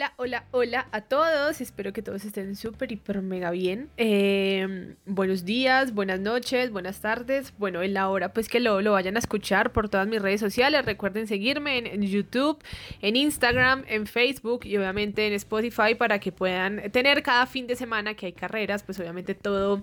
Hola, hola, hola a todos. Espero que todos estén súper, hiper, mega bien. Eh, buenos días, buenas noches, buenas tardes. Bueno, en la hora pues que lo, lo vayan a escuchar por todas mis redes sociales. Recuerden seguirme en, YouTube, en Instagram, en Facebook y obviamente en Spotify para que puedan tener cada fin de semana que hay carreras, pues obviamente todo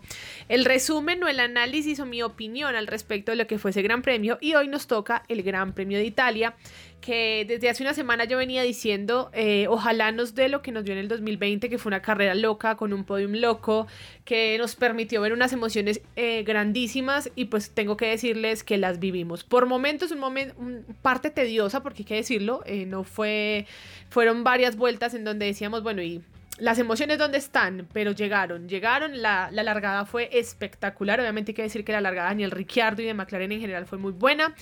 el resumen o el análisis o mi opinión al respecto de lo que fue ese Gran Premio. Y hoy nos toca el Gran Premio de Italia que desde hace una semana yo venía diciendo, eh, ojalá nos dé lo que nos dio en el 2020, que fue una carrera loca, con un podium loco, que nos permitió ver unas emociones eh, grandísimas y pues tengo que decirles que las vivimos. Por momentos, un momento, parte tediosa, porque hay que decirlo, eh, no fue, fueron varias vueltas en donde decíamos, bueno, y las emociones dónde están, pero llegaron, llegaron, la, la, largada fue espectacular, obviamente hay que decir que la largada de Daniel Ricciardo y de McLaren en general fue muy buena,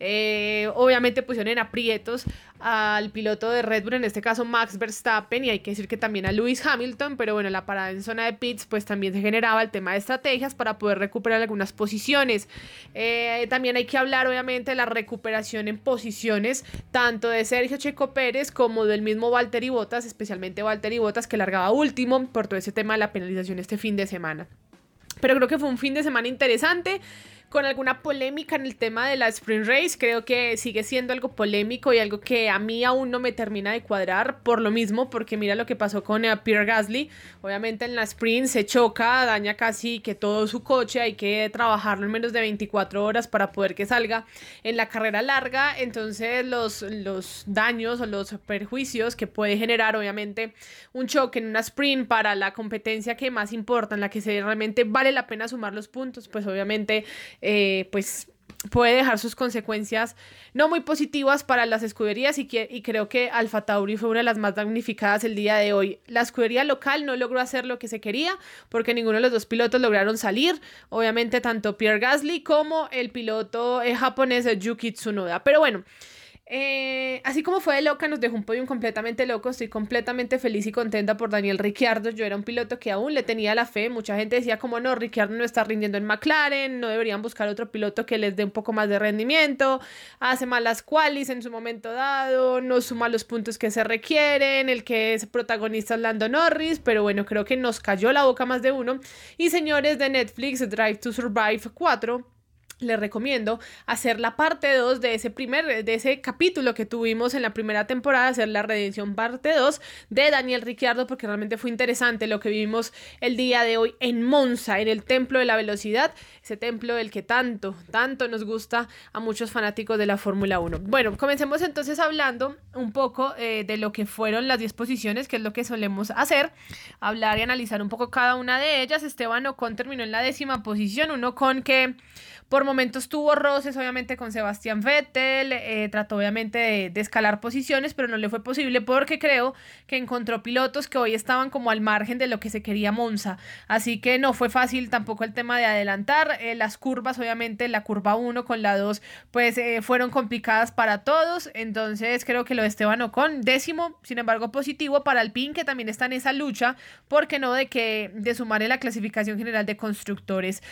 eh, obviamente pusieron en aprietos al piloto de Red Bull, en este caso Max Verstappen, y hay que decir que también a Lewis Hamilton, pero bueno, la parada en zona de pits pues también se generaba el tema de estrategias para poder recuperar algunas posiciones, eh, también hay que hablar obviamente de la recuperación en posiciones, tanto de Sergio Checo Pérez como del mismo Valtteri Bottas, especialmente Valtteri Bottas que largaba último por todo ese tema de la penalización este fin de semana. Pero creo que fue un fin de semana interesante con alguna polémica en el tema de la Sprint Race. Creo que sigue siendo algo polémico y algo que a mí aún no me termina de cuadrar por lo mismo, porque mira lo que pasó con eh, Pierre Gasly. Obviamente en la Sprint se choca, daña casi que todo su coche, hay que trabajarlo en menos de 24 horas para poder que salga en la carrera larga. Entonces los, los daños o los perjuicios que puede generar obviamente un choque en una sprint para la competencia que más importa, en la que se realmente vale la pena sumar los puntos, pues obviamente eh, pues puede dejar sus consecuencias no muy positivas para las escuderías y, que, y creo que Alfa Tauri fue una de las más damnificadas el día de hoy. La escudería local no logró hacer lo que se quería porque ninguno de los dos pilotos lograron salir, obviamente tanto Pierre Gasly como el piloto eh, japonés Yuki Tsunoda. Pero bueno, eh, así como fue de loca, nos dejó un podium completamente loco. Estoy completamente feliz y contenta por Daniel Ricciardo. Yo era un piloto que aún le tenía la fe. Mucha gente decía como no, Ricciardo no está rindiendo en McLaren, no deberían buscar otro piloto que les dé un poco más de rendimiento. Hace malas qualis en su momento dado, no suma los puntos que se requieren. El que es protagonista es Lando Norris, pero bueno, creo que nos cayó la boca más de uno. Y señores de Netflix, Drive to Survive 4 les recomiendo hacer la parte 2 de ese primer, de ese capítulo que tuvimos en la primera temporada, hacer la redención parte 2 de Daniel Ricciardo, porque realmente fue interesante lo que vivimos el día de hoy en Monza, en el Templo de la Velocidad, ese templo del que tanto, tanto nos gusta a muchos fanáticos de la Fórmula 1. Bueno, comencemos entonces hablando un poco eh, de lo que fueron las disposiciones, que es lo que solemos hacer, hablar y analizar un poco cada una de ellas. Esteban Ocon terminó en la décima posición, uno con que por momentos tuvo roces, obviamente, con Sebastián Vettel, eh, trató obviamente de, escalar posiciones, pero no le fue posible porque creo que encontró pilotos que hoy estaban como al margen de lo que se quería Monza. Así que no fue fácil tampoco el tema de adelantar. Eh, las curvas, obviamente, la curva 1 con la 2, pues eh, fueron complicadas para todos. Entonces creo que lo de Esteban Ocon, décimo, sin embargo, positivo para el PIN, que también está en esa lucha, porque no de que de sumar la clasificación general de constructores.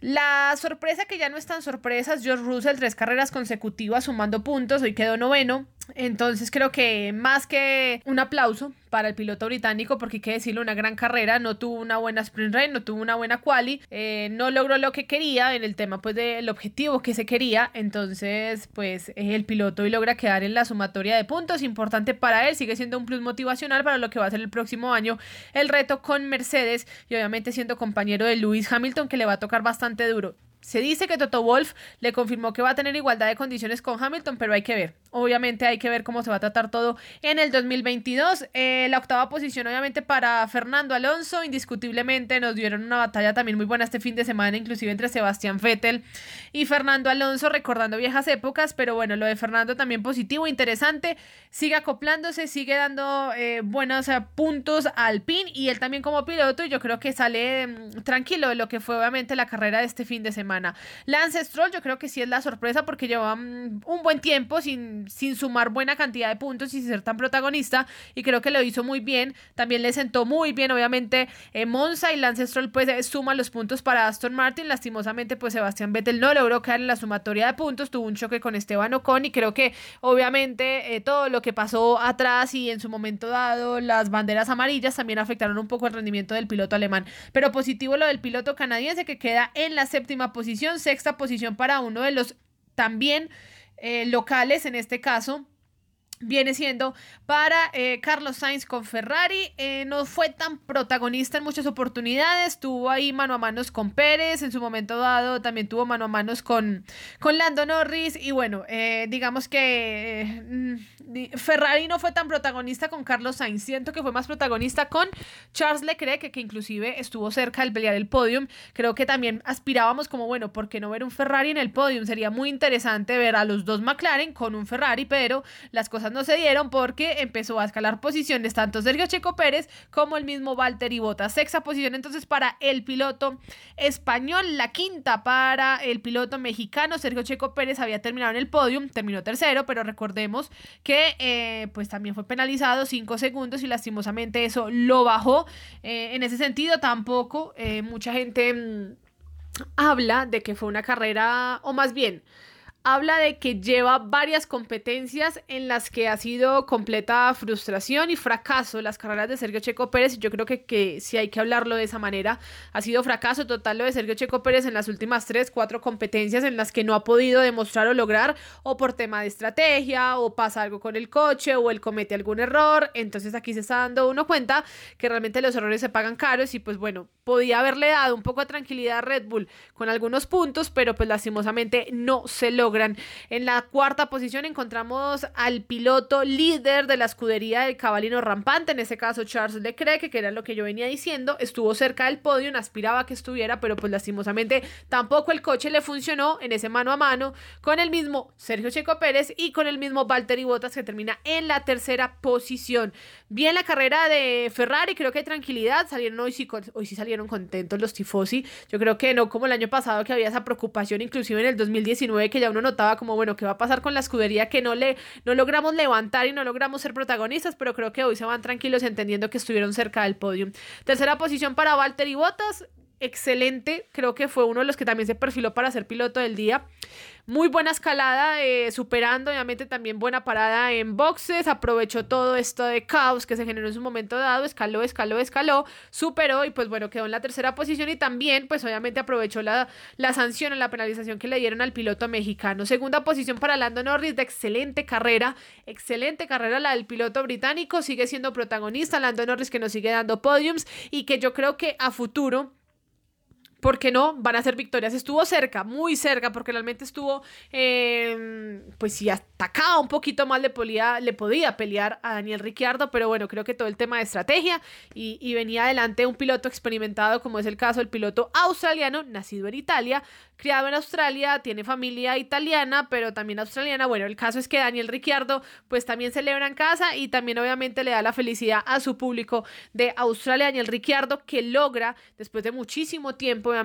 La sorpresa que ya no están sorpresas, George Russell, tres carreras consecutivas sumando puntos, hoy quedó noveno. Entonces creo que más que un aplauso para el piloto británico, porque hay que decirlo, una gran carrera, no tuvo una buena sprint race, no tuvo una buena quali, eh, no logró lo que quería en el tema pues del objetivo que se quería, entonces pues el piloto hoy logra quedar en la sumatoria de puntos, importante para él, sigue siendo un plus motivacional para lo que va a ser el próximo año el reto con Mercedes y obviamente siendo compañero de Lewis Hamilton que le va a tocar bastante duro. Se dice que Toto Wolf le confirmó que va a tener igualdad de condiciones con Hamilton, pero hay que ver. Obviamente hay que ver cómo se va a tratar todo en el 2022. Eh, la octava posición, obviamente, para Fernando Alonso. Indiscutiblemente nos dieron una batalla también muy buena este fin de semana, inclusive entre Sebastián Vettel y Fernando Alonso, recordando viejas épocas. Pero bueno, lo de Fernando también positivo, interesante. Sigue acoplándose, sigue dando eh, buenos eh, puntos al PIN y él también como piloto. Y yo creo que sale mm, tranquilo de lo que fue, obviamente, la carrera de este fin de semana. Lance Stroll, yo creo que sí es la sorpresa porque lleva mm, un buen tiempo sin sin sumar buena cantidad de puntos y sin ser tan protagonista y creo que lo hizo muy bien. También le sentó muy bien, obviamente, eh, Monza y Lance Stroll pues eh, suma los puntos para Aston Martin. Lastimosamente pues Sebastián Vettel no logró caer en la sumatoria de puntos, tuvo un choque con Esteban Ocon y creo que obviamente todo lo que pasó atrás y en su momento dado las banderas amarillas también afectaron un poco el rendimiento del piloto alemán. Pero positivo lo del piloto canadiense que queda en la séptima posición, sexta posición para uno de los también eh, locales en este caso viene siendo para eh, Carlos Sainz con Ferrari. Eh, no fue tan protagonista en muchas oportunidades. Tuvo ahí mano a manos con Pérez. En su momento dado también tuvo mano a manos con, con Lando Norris. Y bueno, eh, digamos que mm, Ferrari no fue tan protagonista con Carlos Sainz. Siento que fue más protagonista con Charles Leclerc, que, que inclusive estuvo cerca del pelear el podium. Creo que también aspirábamos como, bueno, ¿por qué no ver un Ferrari en el podium? Sería muy interesante ver a los dos McLaren con un Ferrari, pero las cosas no se dieron porque empezó a escalar posiciones tanto Sergio Checo Pérez como el mismo Valtteri Bottas. Sexta posición entonces para el piloto español, la quinta para el piloto mexicano. Sergio Checo Pérez había terminado en el podium, terminó tercero, pero recordemos que eh, pues también fue penalizado cinco segundos y lastimosamente eso lo bajó. Eh, en ese sentido tampoco eh, mucha gente mm, habla de que fue una carrera, o más bien, habla de que lleva varias competencias en las que ha sido completa frustración y fracaso las carreras de Sergio Checo Pérez. Yo creo que, que si hay que hablarlo de esa manera, ha sido fracaso total lo de Sergio Checo Pérez en las últimas tres, cuatro competencias en las que no ha podido demostrar o lograr, o por tema de estrategia, o pasa algo con el coche, o él comete algún error. Entonces aquí se está dando uno cuenta que realmente los errores se pagan caros y pues bueno, podía haberle dado un poco de tranquilidad a Red Bull con algunos puntos, pero pues lastimosamente no se logra en la cuarta posición encontramos al piloto líder de la escudería del cabalino rampante, en ese caso Charles Leclerc, que era lo que yo venía diciendo, estuvo cerca del podio, aspiraba que estuviera, pero pues lastimosamente tampoco el coche le funcionó en ese mano a mano con el mismo Sergio Checo Pérez y con el mismo Valtteri Bottas que termina en la tercera posición. Bien la carrera de Ferrari, creo que hay tranquilidad, salieron hoy sí, hoy sí salieron contentos los tifosi, yo creo que no como el año pasado que había esa preocupación, inclusive en el 2019 que ya uno notaba como, bueno, ¿qué va a pasar con la escudería que no, le, no logramos levantar y no logramos ser protagonistas? Pero creo que hoy se van tranquilos entendiendo que estuvieron cerca del podio. Tercera posición para Valtteri Bottas, excelente, creo que fue uno de los que también se perfiló para ser piloto del día. Muy buena escalada, eh, superando obviamente también buena parada en boxes, aprovechó todo esto de caos que se generó en su momento dado, escaló, escaló, escaló, superó y pues bueno, quedó en la tercera posición y también pues obviamente aprovechó la, la sanción en la penalización que le dieron al piloto mexicano. Segunda posición para Lando Norris de excelente carrera, excelente carrera la del piloto británico, sigue siendo protagonista, Lando Norris que nos sigue dando podiums y que yo creo que a futuro ¿Por qué no? Van a ser victorias. Estuvo cerca, muy cerca, porque realmente estuvo, em, pues si atacaba un poquito más, le podía, le podía pelear a Daniel Ricciardo, pero bueno, creo que todo el tema de estrategia y, y venía adelante un piloto experimentado, como es el caso del piloto australiano, nacido en Italia, criado en Australia, tiene familia italiana, pero también australiana. Bueno, el caso es que Daniel Ricciardo, pues también celebra en casa y también obviamente le da la felicidad a su público de Australia. Daniel Ricciardo, que logra, después de muchísimo tiempo,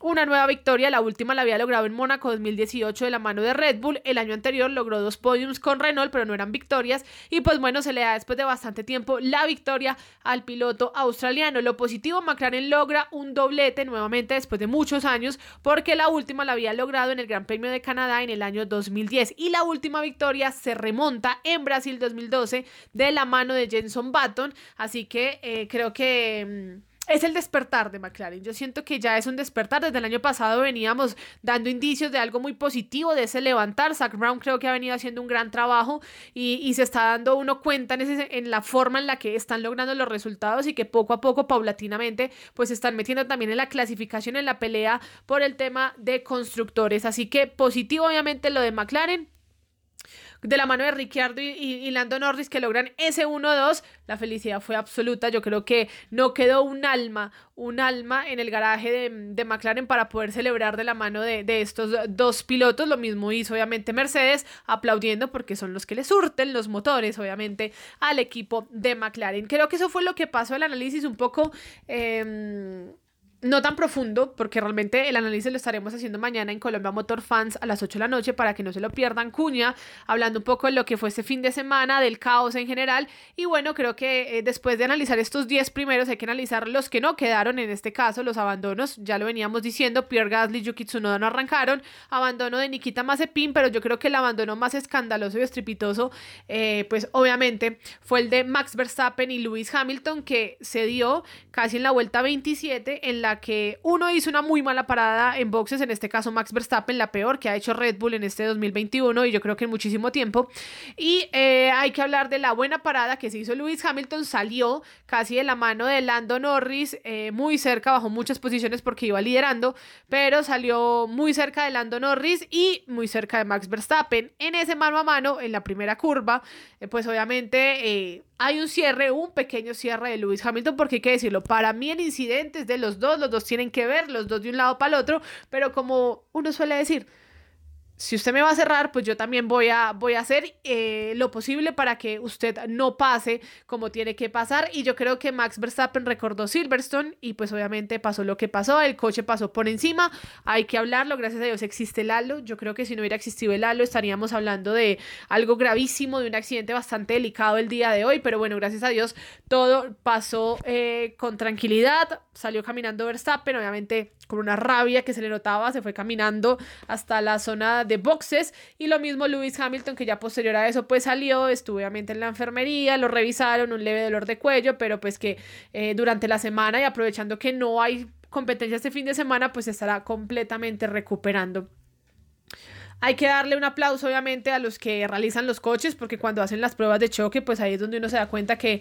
una nueva victoria. La última la había logrado en Mónaco 2018 de la mano de Red Bull. El año anterior logró dos podiums con Renault, pero no eran victorias. Y pues bueno, se le da después de bastante tiempo la victoria al piloto australiano. Lo positivo, McLaren logra un doblete nuevamente después de muchos años, porque la última la había logrado en el Gran Premio de Canadá en el año 2010. Y la última victoria se remonta en Brasil 2012 de la mano de Jenson Button. Así que eh, creo que... Es el despertar de McLaren. Yo siento que ya es un despertar. Desde el año pasado veníamos dando indicios de algo muy positivo, de ese levantar. Zach Brown creo que ha venido haciendo un gran trabajo y, se está dando uno cuenta en, ese, en la forma en la que están logrando los resultados y que poco a poco, paulatinamente, pues se están metiendo también en la clasificación, en la pelea por el tema de constructores. Así que positivo obviamente lo de McLaren de la mano de Ricciardo y, Lando Norris que logran ese 1-2, la felicidad fue absoluta. Yo creo que no quedó un alma, un alma en el garaje de, McLaren para poder celebrar de la mano de, estos dos pilotos. Lo mismo hizo obviamente Mercedes, aplaudiendo porque son los que le surten los motores, obviamente, al equipo de McLaren. Creo que eso fue lo que pasó el análisis un poco... Em, no tan profundo, porque realmente el análisis lo estaremos haciendo mañana en Colombia Motor Fans a las 8 de la noche para que no se lo pierdan. Cuña, hablando un poco de lo que fue este fin de semana, del caos en general. Y bueno, creo que eh, después de analizar estos 10 primeros, hay que analizar los que no quedaron, en este caso, los abandonos. Ya lo veníamos diciendo, Pierre Gasly y Yuki Tsunoda no arrancaron. Abandono de Nikita Mazepin, pero yo creo que el abandono más escandaloso y estrepitoso, eh, pues obviamente, fue el de Max Verstappen y Lewis Hamilton, que se dio casi en la vuelta 27 en la que uno hizo una muy mala parada en boxes, en este caso Max Verstappen, la peor que ha hecho Red Bull en este 2021 y yo creo que en muchísimo tiempo. Y eh, hay que hablar de la buena parada que se hizo Lewis Hamilton, salió casi de la mano de Lando Norris, eh, muy cerca, bajó muchas posiciones porque iba liderando, pero salió muy cerca de Lando Norris y muy cerca de Max Verstappen. En ese mano a mano, en la primera curva, eh, pues obviamente hay un cierre, un pequeño cierre de Lewis Hamilton, porque hay que decirlo, para mí el incidente es de los dos, los dos tienen que ver, los dos de un lado para el otro, pero como uno suele decir, si usted me va a cerrar, pues yo también voy a, voy a hacer eh, lo posible para que usted no pase como tiene que pasar. Y yo creo que Max Verstappen recordó Silverstone y pues obviamente pasó lo que pasó, el coche pasó por encima, hay que hablarlo, gracias a Dios existe el halo. Yo creo que si no hubiera existido el halo estaríamos hablando de algo gravísimo, de un accidente bastante delicado el día de hoy, pero bueno, gracias a Dios todo pasó eh, con tranquilidad, salió caminando Verstappen, obviamente con una rabia que se le notaba, se fue caminando hasta la zona de boxes y lo mismo Lewis Hamilton que ya posterior a eso pues salió, estuvo obviamente en la enfermería, lo revisaron, un leve dolor de cuello, pero pues que eh, durante la semana y aprovechando que no hay competencia este fin de semana pues estará completamente recuperando. Hay que darle un aplauso, obviamente, a los que realizan los coches, porque cuando hacen las pruebas de choque, pues ahí es donde uno se da cuenta que,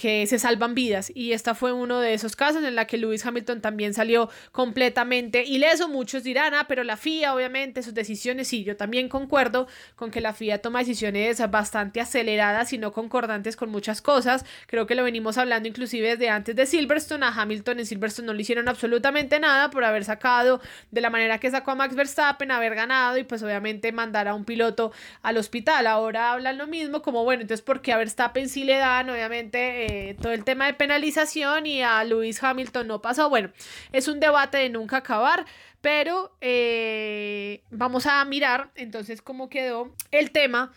que se salvan vidas. Y esta fue uno de esos casos en la que Lewis Hamilton también salió completamente ileso. Muchos dirán, ah, pero la FIA, obviamente, sus decisiones, sí, yo también concuerdo con que la FIA toma decisiones bastante aceleradas y no concordantes con muchas cosas. Creo que lo venimos hablando inclusive desde antes de Silverstone. A Hamilton en Silverstone no le hicieron absolutamente nada por haber sacado de la manera que sacó a Max Verstappen, haber ganado y pues obviamente mandar a un piloto al hospital. Ahora hablan lo mismo, como bueno, entonces porque a Verstappen sí le dan, obviamente eh, todo el tema de penalización y a Lewis Hamilton no pasó. Bueno, es un debate de nunca acabar, pero eh, vamos a mirar entonces cómo quedó el tema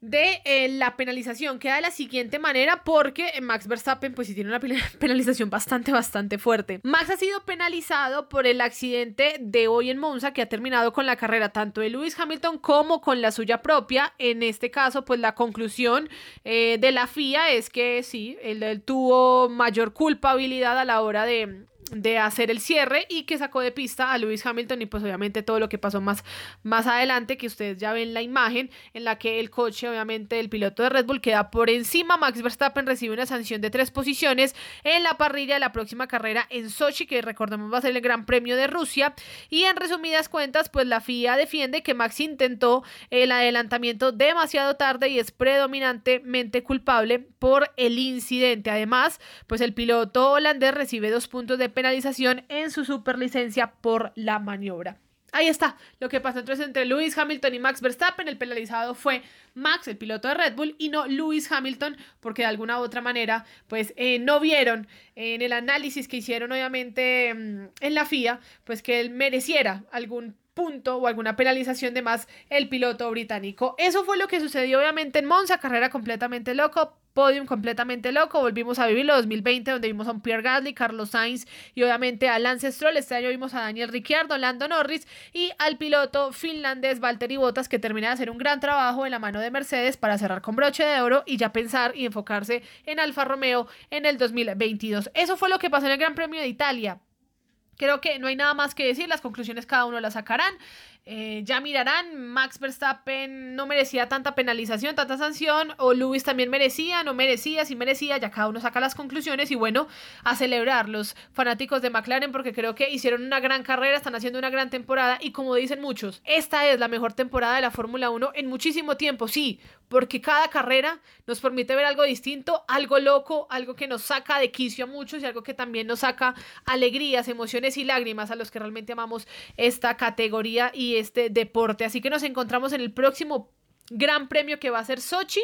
de eh, la penalización. Queda de la siguiente manera porque Max Verstappen pues sí tiene una penalización bastante, bastante fuerte. Max ha sido penalizado por el accidente de hoy en Monza que ha terminado con la carrera tanto de Lewis Hamilton como con la suya propia. En este caso pues la conclusión eh, de la FIA es que sí, él tuvo mayor culpabilidad a la hora de de hacer el cierre y que sacó de pista a Lewis Hamilton y pues obviamente todo lo que pasó más, más adelante que ustedes ya ven la imagen en la que el coche obviamente el piloto de Red Bull queda por encima. Max Verstappen recibe una sanción de tres posiciones en la parrilla de la próxima carrera en Sochi que recordemos va a ser el Gran Premio de Rusia. Y en resumidas cuentas pues la FIA defiende que Max intentó el adelantamiento demasiado tarde y es predominantemente culpable por el incidente. Además pues el piloto holandés recibe dos puntos de penalización en su superlicencia por la maniobra. Ahí está lo que pasó entonces entre Lewis Hamilton y Max Verstappen. El penalizado fue Max, el piloto de Red Bull, y no Lewis Hamilton, porque de alguna u otra manera, pues eh, no vieron en el análisis que hicieron, obviamente, mm, en la FIA, pues que él mereciera algún punto o alguna penalización de más el piloto británico. Eso fue lo que sucedió obviamente en Monza, carrera completamente loco, podium completamente loco. Volvimos a vivir lo 2020 donde vimos a un Pierre Gasly, Carlos Sainz y obviamente a Lance Stroll. Este año vimos a Daniel Ricciardo, Lando Norris y al piloto finlandés Valtteri Bottas que termina de hacer un gran trabajo en la mano de Mercedes para cerrar con broche de oro y ya pensar y enfocarse en Alfa Romeo en el 2022. Eso fue lo que pasó en el Gran Premio de Italia. Creo que no hay nada más que decir, las conclusiones cada uno las sacarán. Eh, ya mirarán, Max Verstappen no merecía tanta penalización, tanta sanción, o Lewis también merecía, no merecía, sí merecía, ya cada uno saca las conclusiones y bueno, a celebrar los fanáticos de McLaren porque creo que hicieron una gran carrera, están haciendo una gran temporada y como dicen muchos, esta es la mejor temporada de la Fórmula 1 en muchísimo tiempo, sí, porque cada carrera nos permite ver algo distinto, algo loco, algo que nos saca de quicio a muchos y algo que también nos saca alegrías, emociones y lágrimas a los que realmente amamos esta categoría y este deporte. Así que nos encontramos en el próximo gran premio que va a ser Sochi,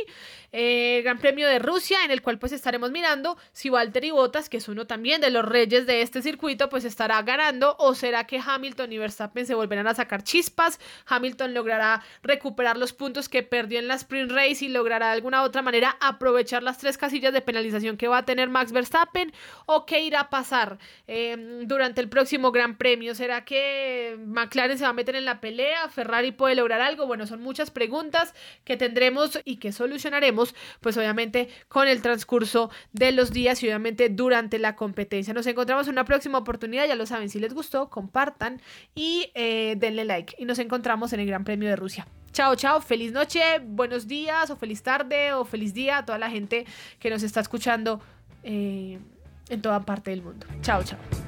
eh, gran premio de Rusia, en el cual pues estaremos mirando si Valtteri Bottas, que es uno también de los reyes de este circuito, pues estará ganando o será que Hamilton y Verstappen se volverán a sacar chispas, Hamilton logrará recuperar los puntos que perdió en la sprint race y logrará de alguna otra manera aprovechar las tres casillas de penalización que va a tener Max Verstappen o qué irá a pasar em, durante el próximo gran premio, será que McLaren se va a meter en la pelea, Ferrari puede lograr algo, bueno, son muchas preguntas que tendremos y que solucionaremos, pues obviamente con el transcurso de los días y obviamente durante la competencia. Nos encontramos en una próxima oportunidad, ya lo saben, si les gustó, compartan y eh, denle like. Y nos encontramos en el Gran Premio de Rusia. Chao, chao, feliz noche, buenos días o feliz tarde o feliz día a toda la gente que nos está escuchando eh, en toda parte del mundo. Chao, chao.